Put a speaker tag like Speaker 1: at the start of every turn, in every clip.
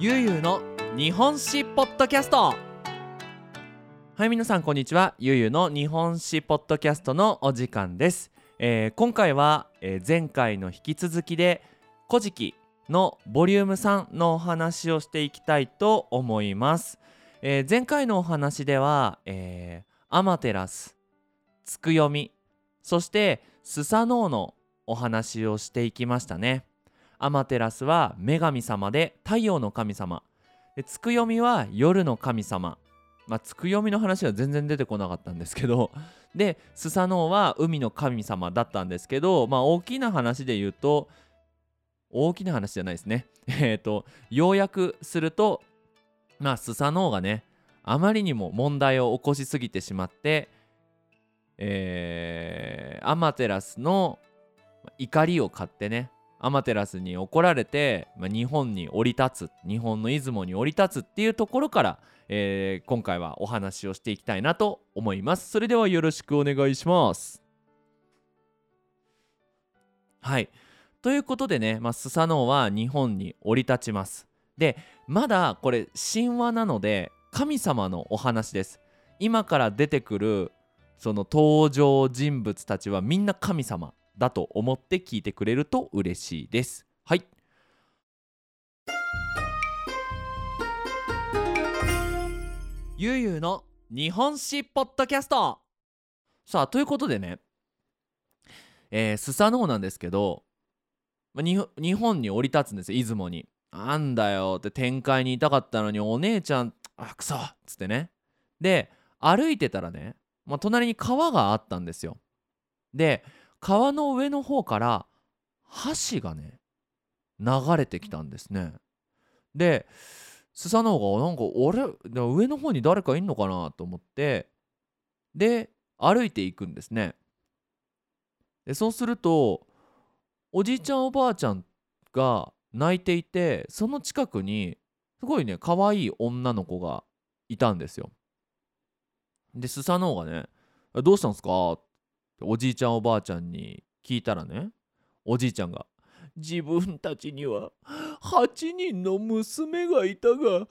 Speaker 1: ゆうゆうの日本史ポッドキャスト。はい皆さんこんにちは。ゆうゆうの日本史ポッドキャストのお時間です、えー今回は、えー前回の引き続きで「古事記」のボリューム3のお話をしていきたいと思います、えー前回のお話では、えーアマテラスつくよみそしてスサノオのお話をしていきましたね。アマテラスは女神様で太陽の神様。でつくよみは夜の神様。まあつくよみの話は全然出てこなかったんですけど。でスサノオは海の神様だったんですけどまあ大きな話で言うと大きな話じゃないですね。えっ、と要約するとまあスサノオがねあまりにも問題を起こしすぎてしまってえーアマテラスの怒りを買ってねアマテラスに怒られて、まあ、日本に降り立つ日本の出雲に降り立つっていうところから、えー今回はお話をしていきたいなと思います。それではよろしくお願いします。はい。ということでね、まあ、スサノオは日本に降り立ちます。でまだこれ神話なので神様のお話です。今から出てくるその登場人物たちはみんな神様。だと思って聞いてくれると嬉しいです。はい。ゆうゆうの日本史ポッドキャスト。さあということでねえースサノオなんですけどまあに日本に降り立つんですよ出雲に。なんだよって展開にいたかったのにお姉ちゃんあくそっつってね。で歩いてたらね、まあ、隣に川があったんですよ。で川の上の方から橋がね流れてきたんですね。でスサノオがなんか俺でも上の方に誰かいんのかなと思ってで歩いていくんですね。でそうするとおじいちゃんおばあちゃんが泣いていてその近くにすごいね可愛い女の子がいたんですよ。でスサノオがね「どうしたんすか?」っおじいちゃんおばあちゃんに聞いたらねおじいちゃんが「自分たちには8人の娘がいたが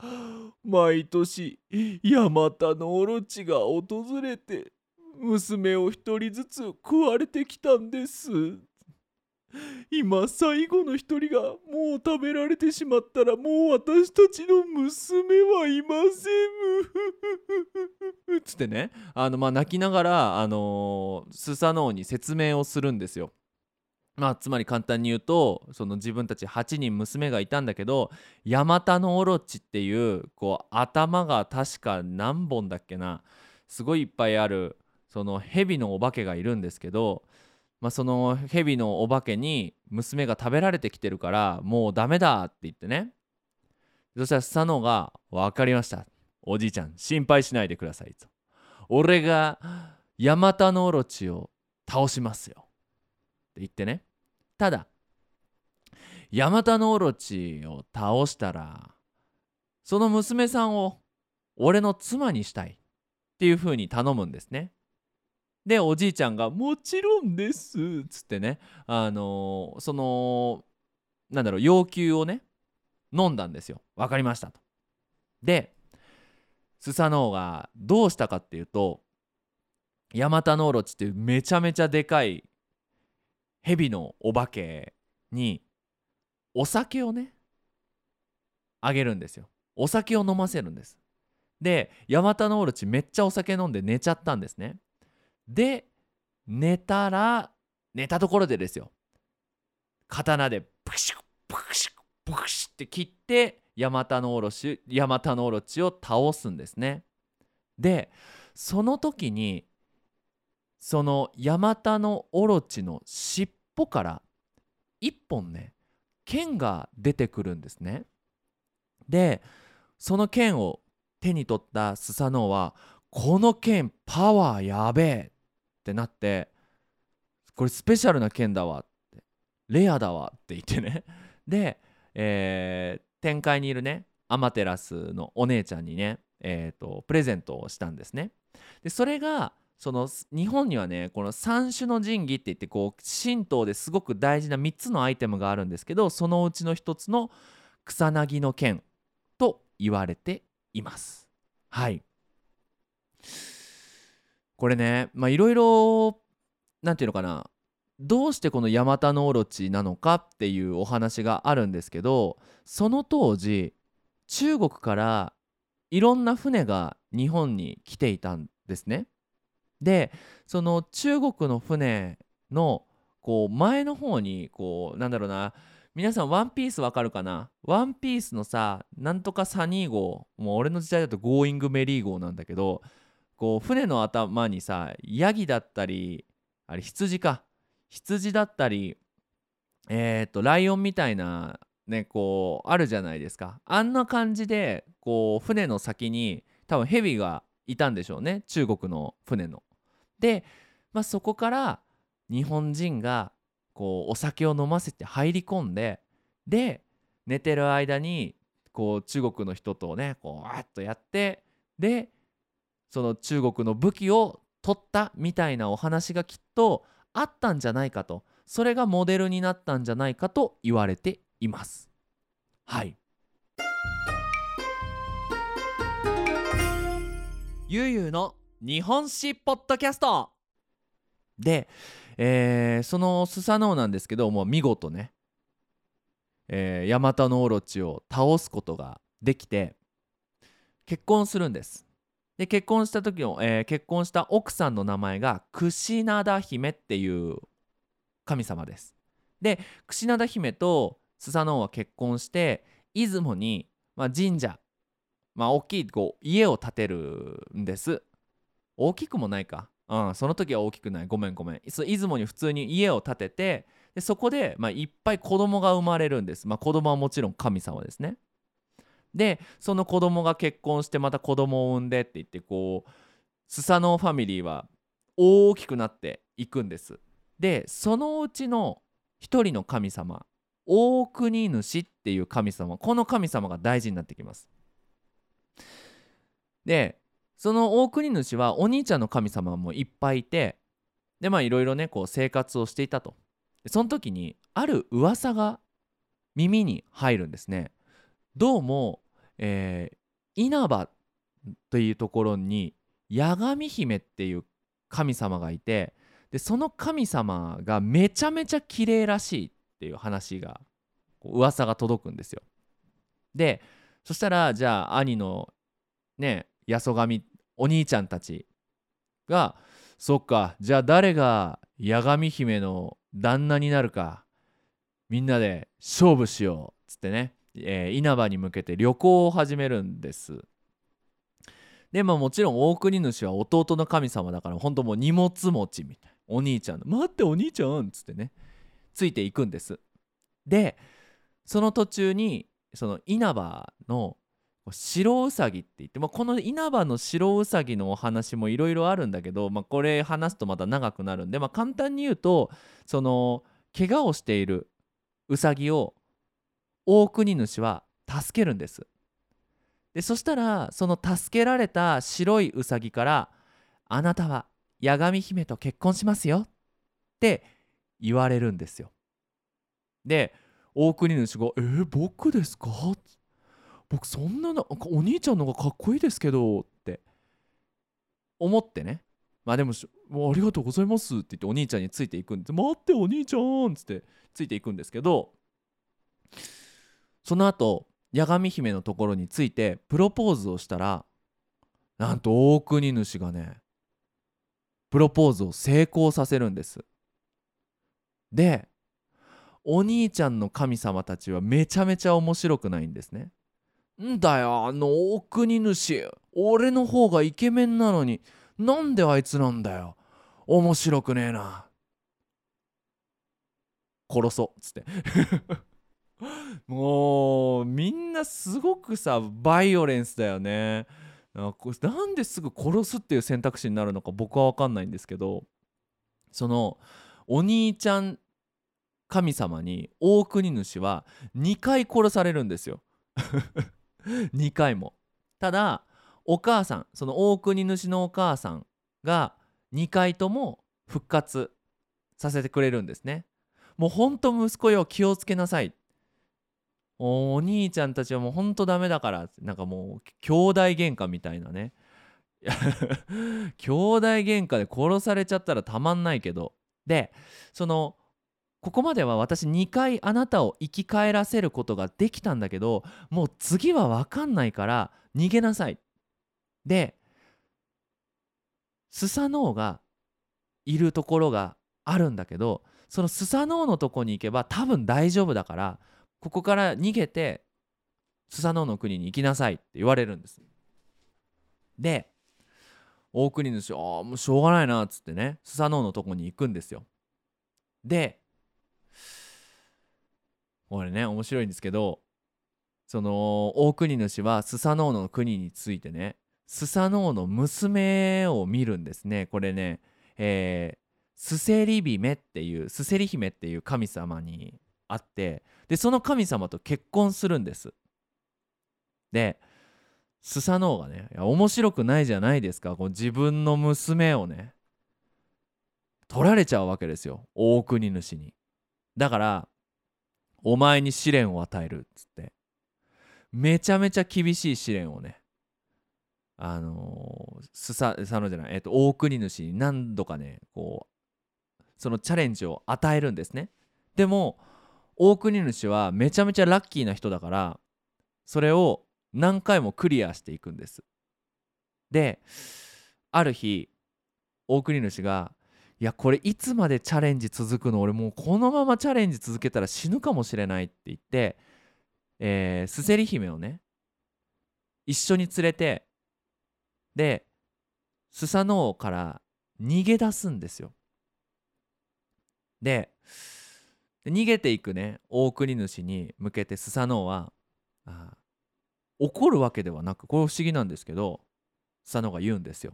Speaker 1: 毎年ヤマタノオロチが訪れて娘を1人ずつ食われてきたんです」今最後の一人がもう食べられてしまったらもう私たちの娘はいません。つってね。あのまあ泣きながらあのースサノオに説明をするんですよ。まあつまり簡単に言うとその自分たち8人娘がいたんだけどヤマタノオロチっていうこう頭が確か何本だっけな。すごいいっぱいあるその蛇のお化けがいるんですけどまあ、その蛇のお化けに娘が食べられてきてるからもうダメだって言ってね。そしたらスサノオが「分かりました。おじいちゃん心配しないでください」と「俺がヤマタノオロチを倒しますよ」って言ってね。ただヤマタノオロチを倒したらその娘さんを俺の妻にしたいっていう風に頼むんですね。でおじいちゃんが「もちろんです」っつってねあのーそのなんだろう要求をね飲んだんですよ。わかりましたと。でスサノオがどうしたかっていうとヤマタノオロチっていうめちゃめちゃでかい蛇のお化けにお酒をねあげるんですよ。お酒を飲ませるんです。でヤマタノオロチめっちゃお酒飲んで寝ちゃったんですね。で寝たら寝たところでですよ。刀でプクシュプクシュプクシュって切ってヤマタノオロチヤマタノオロチを倒すんですねでその時にそのヤマタノオロチの尻尾から一本ね剣が出てくるんですねでその剣を手に取ったスサノオはこの剣パワーやべえってなってこれスペシャルな剣だわってレアだわって言ってね。で、えー展開にいるねアマテラスのお姉ちゃんにね、えー、とプレゼントをしたんですね。でそれがその日本にはねこの三種の神器って言ってこう神道ですごく大事な3つのアイテムがあるんですけどそのうちの1つの草薙の剣と言われています。はい。これねまあいろいろなんていうのかなどうしてこのヤマタノオロチなのかっていうお話があるんですけどその当時中国からいろんな船が日本に来ていたんですね。でその中国の船のこう前の方にこうなんだろうな皆さんワンピースわかるかな？ワンピースのさなんとかサニー号もう俺の時代だとゴーイングメリー号なんだけどこう船の頭にさヤギだったりあれ羊か。羊だったりえっ、とライオンみたいなねこうあるじゃないですか。あんな感じでこう船の先に多分ヘビがいたんでしょうね。中国の船の。で、まあ、そこから日本人がこうお酒を飲ませて入り込んでで寝てる間にこう中国の人とねこうわっとやってでその中国の武器を取ったみたいなお話がきっとあったんじゃないかとそれがモデルになったんじゃないかと言われています。はい。ゆうゆうの日本史ポッドキャスト。で、えー、そのスサノオなんですけどもう見事ね、え、ヤマタノオロチを倒すことができて結婚するんです。で結婚した時の、えー、結婚した奥さんの名前が櫛灘姫っていう神様です。で櫛灘姫とスサノオは結婚して出雲に、まあ、神社、まあ、大きいこう家を建てるんです。大きくもないか。うん、その時は大きくない。ごめんごめん。出雲に普通に家を建ててでそこで、まあ、いっぱい子供が生まれるんです。まあ、子供はもちろん神様ですね。でその子供が結婚してまた子供を産んでって言ってこうスサノオファミリーは大きくなっていくんです。でそのうちの一人の神様大国主っていう神様この神様が大事になってきます。でその大国主はお兄ちゃんの神様もいっぱいいてでまあいろいろねこう生活をしていたと。その時にある噂が耳に入るんですね。どうも、えー、稲葉というところに八神姫っていう神様がいてでその神様がめちゃめちゃ綺麗らしいっていう話が噂が届くんですよ。でそしたらじゃあ兄のね八十神お兄ちゃんたちがそっかじゃあ誰が八神姫の旦那になるかみんなで勝負しようっつってねえー、稲葉に向けて旅行を始めるんです。でまあもちろん大国主は弟の神様だから本当もう荷物持ちみたいなお兄ちゃんの「待ってお兄ちゃん」っつってねついていくんです。でその途中にその稲葉の白うさぎって言って、まあ、この稲葉の白うさぎのお話もいろいろあるんだけど、まあ、これ話すとまた長くなるんで、まあ、簡単に言うとその怪我をしているうさぎを大国主は助けるんです。でそしたらその助けられた白いウサギから「あなたは八神姫と結婚しますよ」って言われるんですよ。で大国主が「えー、僕ですか?」僕そんなのお兄ちゃんの方がかっこいいですけどって思ってねまあでもありがとうございますって言ってお兄ちゃんについていくんです待ってお兄ちゃんっつってついていくんですけどその後八神姫のところについてプロポーズをしたらなんと大国主がねプロポーズを成功させるんです。でお兄ちゃんの神様たちはめちゃめちゃ面白くないんですね。んだよあの大国主。俺の方がイケメンなのになんであいつなんだよ。面白くねえな。殺そうっつって。もうみんなすごくさバイオレンスだよね。なんですぐ殺すっていう選択肢になるのか僕は分かんないんですけどそのお兄ちゃん神様に大国主は2回殺されるんですよ。2回も。ただお母さんその大国主のお母さんが2回とも復活させてくれるんですね。もうほんと息子よ気をつけなさいお兄ちゃんたちはもうほんとダメだからなんかもう兄弟喧嘩みたいなね。兄弟喧嘩で殺されちゃったらたまんないけど。でそのここまでは私2回あなたを生き返らせることができたんだけどもう次は分かんないから逃げなさい。でスサノオがいるところがあるんだけどそのスサノオのとこに行けば多分大丈夫だからここから逃げてスサノオの国に行きなさいって言われるんです。で大国主ああもうしょうがないなっつってねスサノオのとこに行くんですよ。でこれね面白いんですけどその大国主はスサノオの国についてねスサノオの娘を見るんですね。これねえー、スセリ姫っていうスセリ姫っていう神様にあってでその神様と結婚するんです。でスサノオがねいや面白くないじゃないですか。こう自分の娘をね取られちゃうわけですよ。大国主に。だからお前に試練を与えるっつって。めちゃめちゃ厳しい試練をねあのー、スササノじゃない、えっと、大国主に何度かねこうそのチャレンジを与えるんですね。でも大国主はめちゃめちゃラッキーな人だからそれを何回もクリアしていくんです。である日大国主がいやこれいつまでチャレンジ続くの？俺もうこのままチャレンジ続けたら死ぬかもしれないって言って、えー、スセリ姫をね一緒に連れてでスサノオから逃げ出すんですよ。で逃げていくね大国主に向けてスサノオはあ怒るわけではなくこれ不思議なんですけどスサノオが言うんですよ。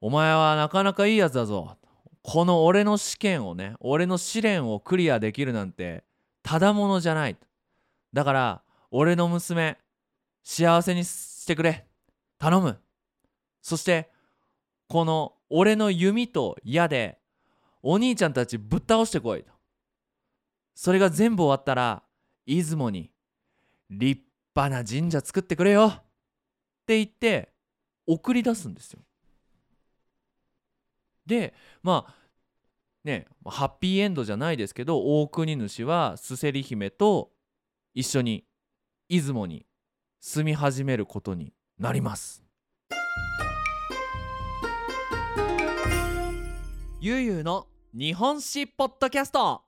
Speaker 1: お前はなかなかいいやつだぞ。この俺の試験をね俺の試練をクリアできるなんてただものじゃない。だから俺の娘幸せにしてくれ。頼む。そしてこの俺の弓と矢でお兄ちゃんたちぶっ倒してこいと。それが全部終わったら出雲に立派な神社作ってくれよ。って言って送り出すんですよ。でまあねハッピーエンドじゃないですけど大国主はスセリ姫と一緒に出雲に住み始めることになります。ゆうゆうの日本史ポッドキャスト。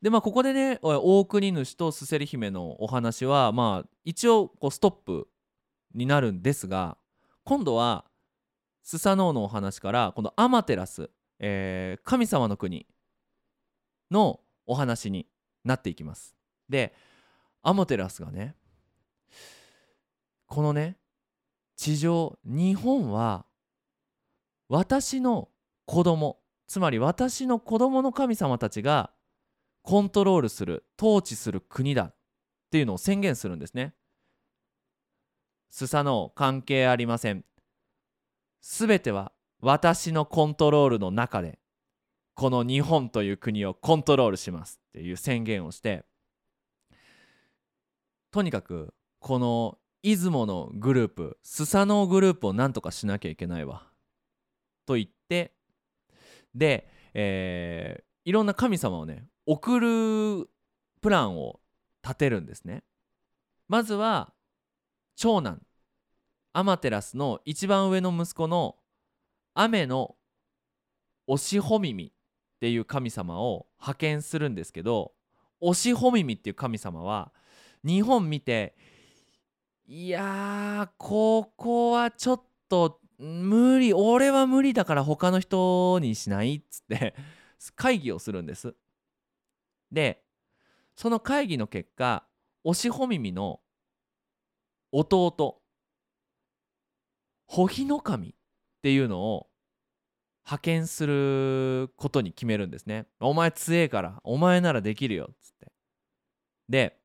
Speaker 1: でまあここでね大国主とスセリ姫のお話はまあ一応こうストップになるんですが今度はスサノオのお話からこのアマテラス、えー、神様の国のお話になっていきます。でアマテラスがねこのね地上日本は私の子供つまり私の子供の神様たちがコントロールする統治する国だっていうのを宣言するんですね。スサノオ関係ありません。すべては私のコントロールの中でこの日本という国をコントロールしますっていう宣言をしてとにかくこの出雲のグループスサノオグループをなんとかしなきゃいけないわと言ってで、えー、いろんな神様をね送るプランを立てるんですね。まずは長男アマテラスの一番上の息子の雨のおしほ耳っていう神様を派遣するんですけどおしほ耳っていう神様は日本見ていやここはちょっと無理俺は無理だから他の人にしないっつって 会議をするんです。でその会議の結果おしほ耳の弟ほひの神っていうのを派遣することに決めるんですね。お前強えからお前ならできるよっつって。で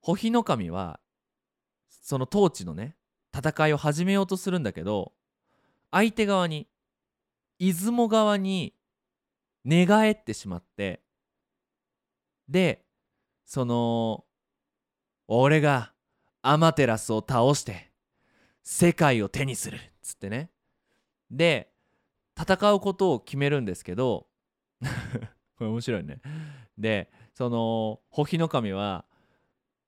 Speaker 1: ホヒノカミはその統治のね戦いを始めようとするんだけど相手側に出雲側に寝返ってしまってでその俺がアマテラスを倒して世界を手にするっつってね。で戦うことを決めるんですけど これ面白いね。でそのホヒノカミは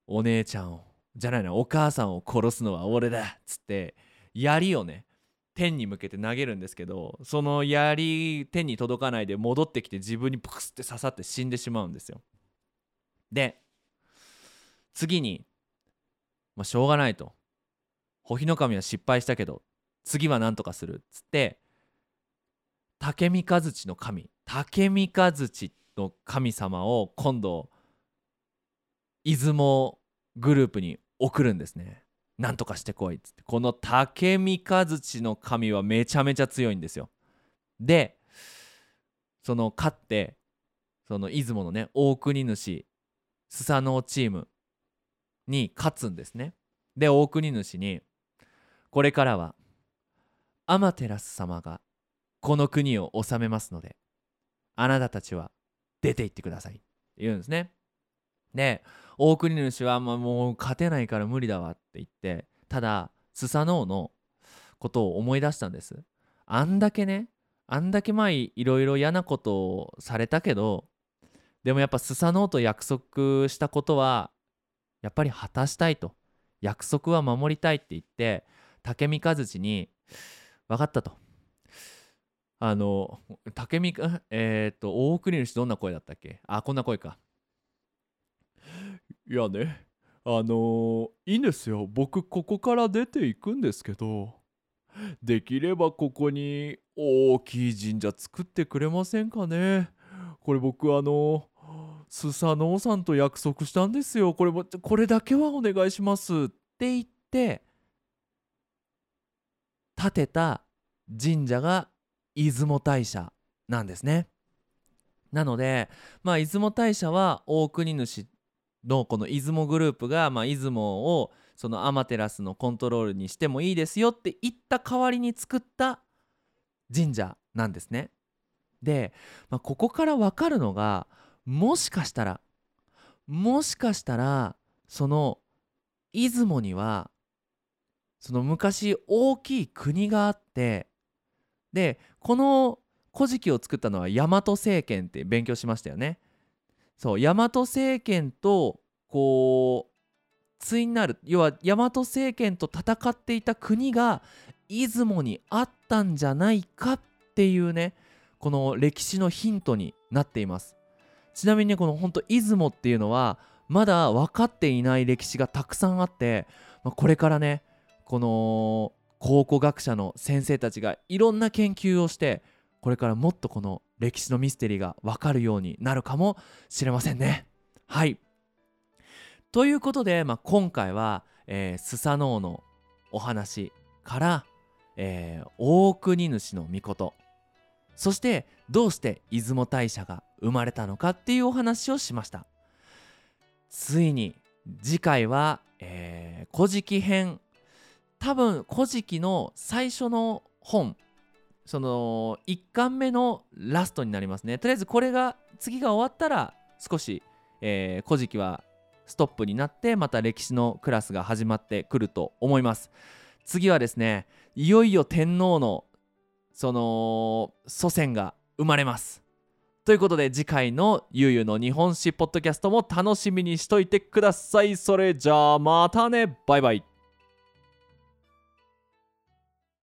Speaker 1: お姉ちゃんをじゃないなお母さんを殺すのは俺だっつって槍をね天に向けて投げるんですけどその槍天に届かないで戻ってきて自分にプクスって刺さって死んでしまうんですよ。で次にまあしょうがないと。ホヒノカミは失敗したけど次は何とかするっつって竹三日月の神竹三日月の神様を今度出雲グループに送るんですね。なんとかしてこいっつって。この竹三日月の神はめちゃめちゃ強いんですよ。でその勝ってその出雲のね大国主スサノオチームに勝つんですね。で大国主にこれからはアマテラス様がこの国を治めますのであなたたちは出て行ってくださいって言うんですね。で大国主は、まあ、もう勝てないから無理だわって言ってただスサノオのことを思い出したんです。あんだけねあんだけまあいろいろ嫌なことをされたけどでもやっぱスサノオと約束したことはやっぱり果たしたいと。約束は守りたいって言って竹三日月に分かったと。あの竹見えっ、ー、と大国主どんな声だったっけ？あこんな声か。いやねあのー、いいんですよ。僕ここから出ていくんですけどできればここに大きい神社作ってくれませんかね。これ僕あのスサノオさんと約束したんですよ。これもこれだけはお願いしますって言って建てた神社が出雲大社なんですね。なのでまあ出雲大社は大国主のこの出雲グループが、まあ、出雲をそのアマテラスのコントロールにしてもいいですよって言った代わりに作った神社なんですね。で、まあ、ここから分かるのがもしかしたらもしかしたらその出雲にはその昔大きい国があってでこの古事記を作ったのは大和政権って勉強しましたよね。そう大和政権とこう対になる要は大和政権と戦っていた国が出雲にあったんじゃないかっていうねこの歴史のヒントになっています。ちなみにねこの本当出雲っていうのはまだ分かっていない歴史がたくさんあって、まあ、これからねこの考古学者の先生たちがいろんな研究をしてこれからもっとこの歴史のミステリーがわかるようになるかもしれませんね。はい。ということで、まあ、今回は、えー、スサノオのお話から、えー、大国主の御事。そしてどうして出雲大社が生まれたのかっていうお話をしました。ついに次回は「えー、古事記編」多分「古事記」の最初の本その1巻目のラストになりますね。とりあえずこれが次が終わったら少し「えー、古事記」はストップになってまた歴史のクラスが始まってくると思います。次はですねいよいよ天皇のその祖先が生まれます。ということで次回のゆうゆうの日本史ポッドキャストも楽しみにしといてください。それじゃあまたね。バイバイ。